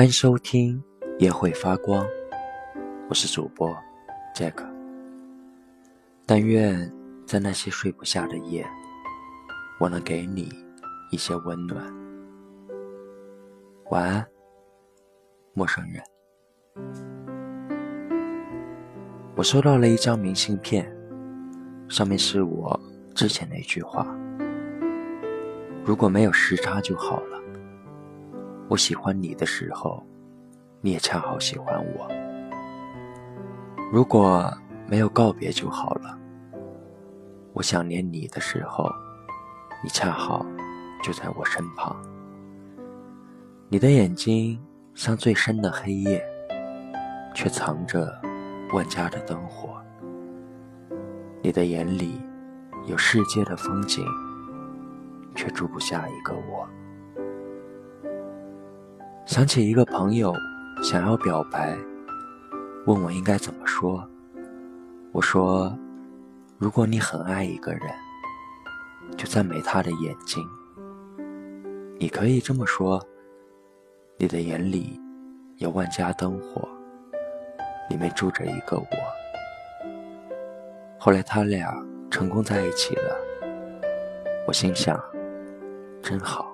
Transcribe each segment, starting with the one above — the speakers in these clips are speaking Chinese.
欢迎收听《夜会发光》，我是主播 Jack。但愿在那些睡不下的夜，我能给你一些温暖。晚安，陌生人。我收到了一张明信片，上面是我之前的一句话：“如果没有时差就好了。”我喜欢你的时候，你也恰好喜欢我。如果没有告别就好了。我想念你的时候，你恰好就在我身旁。你的眼睛像最深的黑夜，却藏着万家的灯火。你的眼里有世界的风景，却住不下一个我。想起一个朋友想要表白，问我应该怎么说。我说：“如果你很爱一个人，就赞美他的眼睛。你可以这么说：你的眼里有万家灯火，里面住着一个我。后来他俩成功在一起了，我心想，真好。”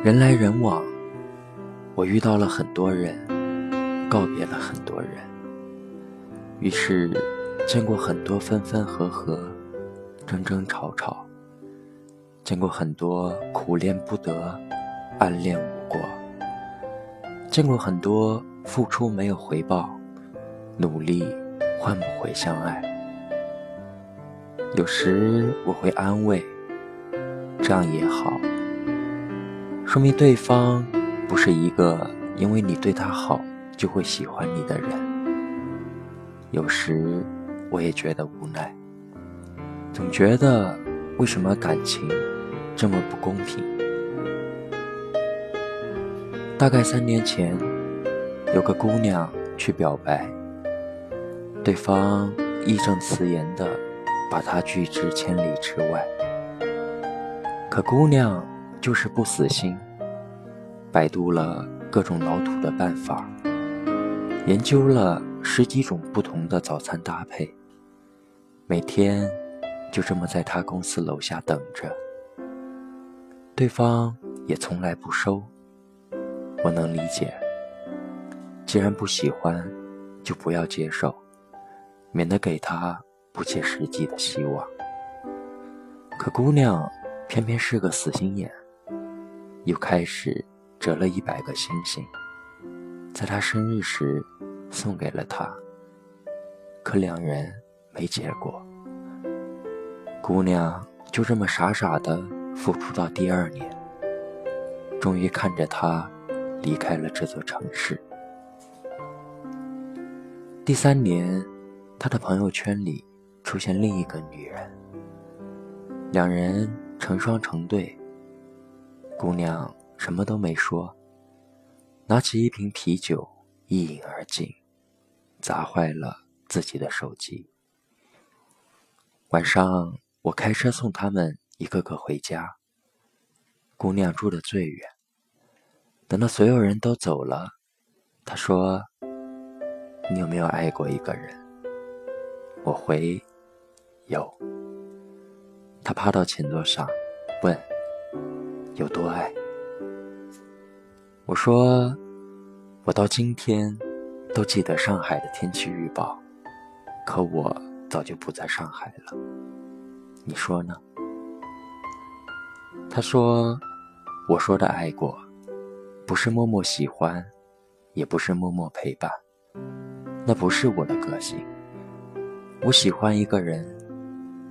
人来人往，我遇到了很多人，告别了很多人。于是，见过很多分分合合，争争吵吵；见过很多苦恋不得，暗恋无果；见过很多付出没有回报，努力换不回相爱。有时我会安慰，这样也好。说明对方不是一个因为你对他好就会喜欢你的人。有时我也觉得无奈，总觉得为什么感情这么不公平？大概三年前，有个姑娘去表白，对方义正辞严的把她拒之千里之外，可姑娘。就是不死心，百度了各种老土的办法，研究了十几种不同的早餐搭配，每天就这么在他公司楼下等着。对方也从来不收，我能理解。既然不喜欢，就不要接受，免得给他不切实际的希望。可姑娘偏偏是个死心眼。又开始折了一百个星星，在他生日时送给了他。可两人没结果，姑娘就这么傻傻的付出到第二年，终于看着他离开了这座城市。第三年，他的朋友圈里出现另一个女人，两人成双成对。姑娘什么都没说，拿起一瓶啤酒一饮而尽，砸坏了自己的手机。晚上我开车送他们一个个回家。姑娘住的最远，等到所有人都走了，她说：“你有没有爱过一个人？”我回：“有。”她趴到前座上，问。有多爱？我说，我到今天都记得上海的天气预报，可我早就不在上海了。你说呢？他说，我说的爱过，不是默默喜欢，也不是默默陪伴，那不是我的个性。我喜欢一个人，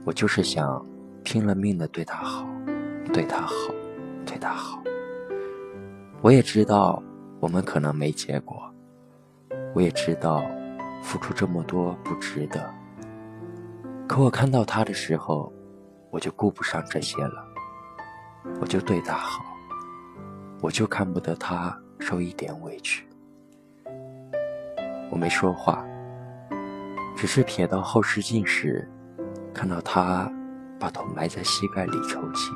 我就是想拼了命的对他好，对他好。对他好，我也知道我们可能没结果，我也知道付出这么多不值得。可我看到他的时候，我就顾不上这些了，我就对他好，我就看不得他受一点委屈。我没说话，只是瞥到后视镜时，看到他把头埋在膝盖里抽泣。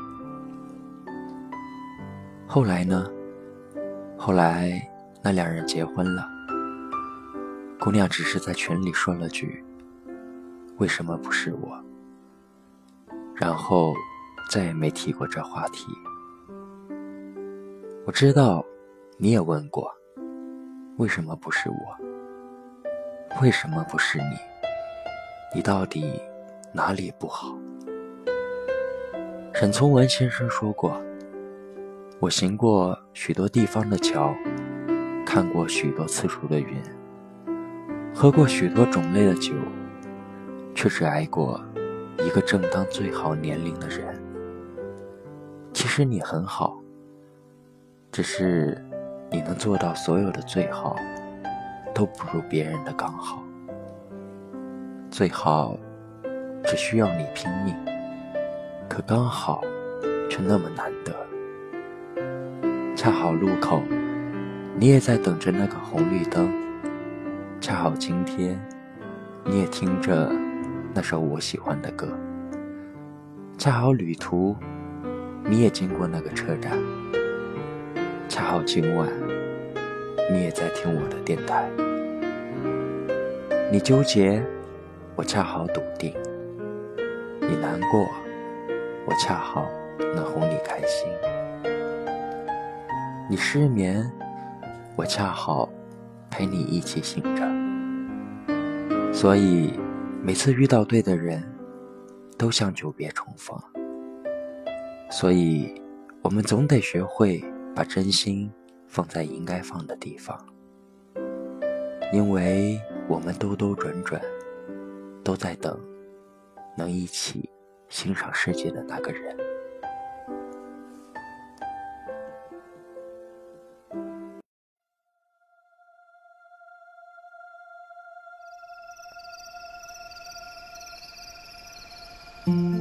后来呢，后来那两人结婚了，姑娘只是在群里说了句：“为什么不是我？”然后再也没提过这话题。我知道，你也问过，为什么不是我？为什么不是你？你到底哪里不好？沈从文先生说过：“我行过许多地方的桥，看过许多次数的云，喝过许多种类的酒，却只爱过一个正当最好年龄的人。其实你很好。”只是，你能做到所有的最好，都不如别人的刚好。最好，只需要你拼命，可刚好，却那么难得。恰好路口，你也在等着那个红绿灯。恰好今天，你也听着那首我喜欢的歌。恰好旅途，你也经过那个车站。恰好今晚，你也在听我的电台。你纠结，我恰好笃定；你难过，我恰好能哄你开心。你失眠，我恰好陪你一起醒着。所以，每次遇到对的人，都像久别重逢。所以，我们总得学会。把真心放在应该放的地方，因为我们兜兜转转，都在等能一起欣赏世界的那个人。Mm-hmm.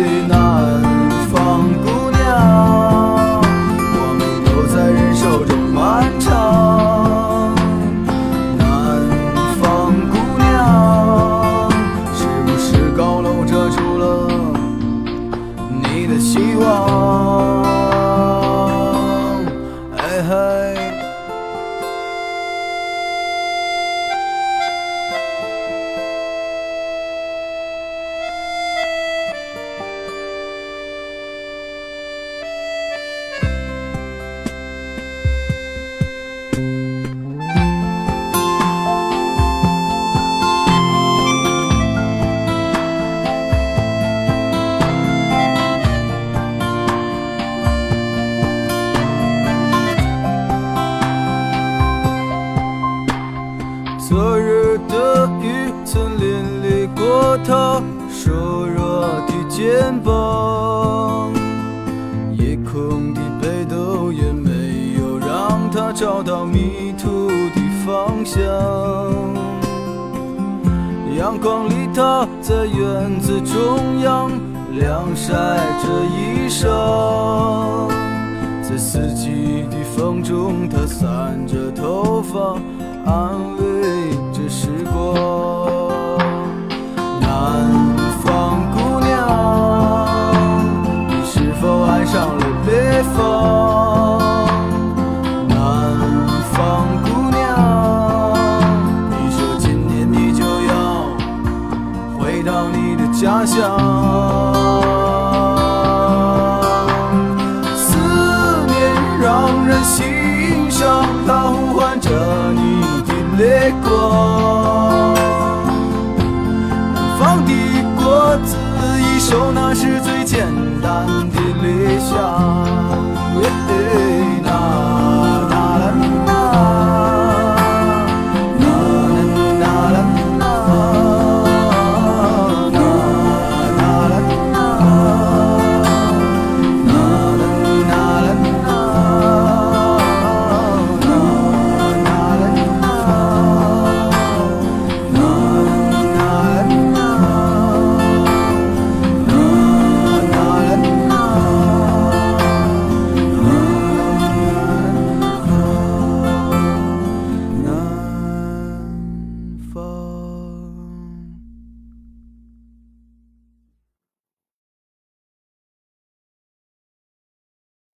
肩膀，夜空的北斗也没有让他找到迷途的方向。阳光里，他在院子中央晾晒着衣裳，在四季的风中，他散着头发，安慰着时光。南。北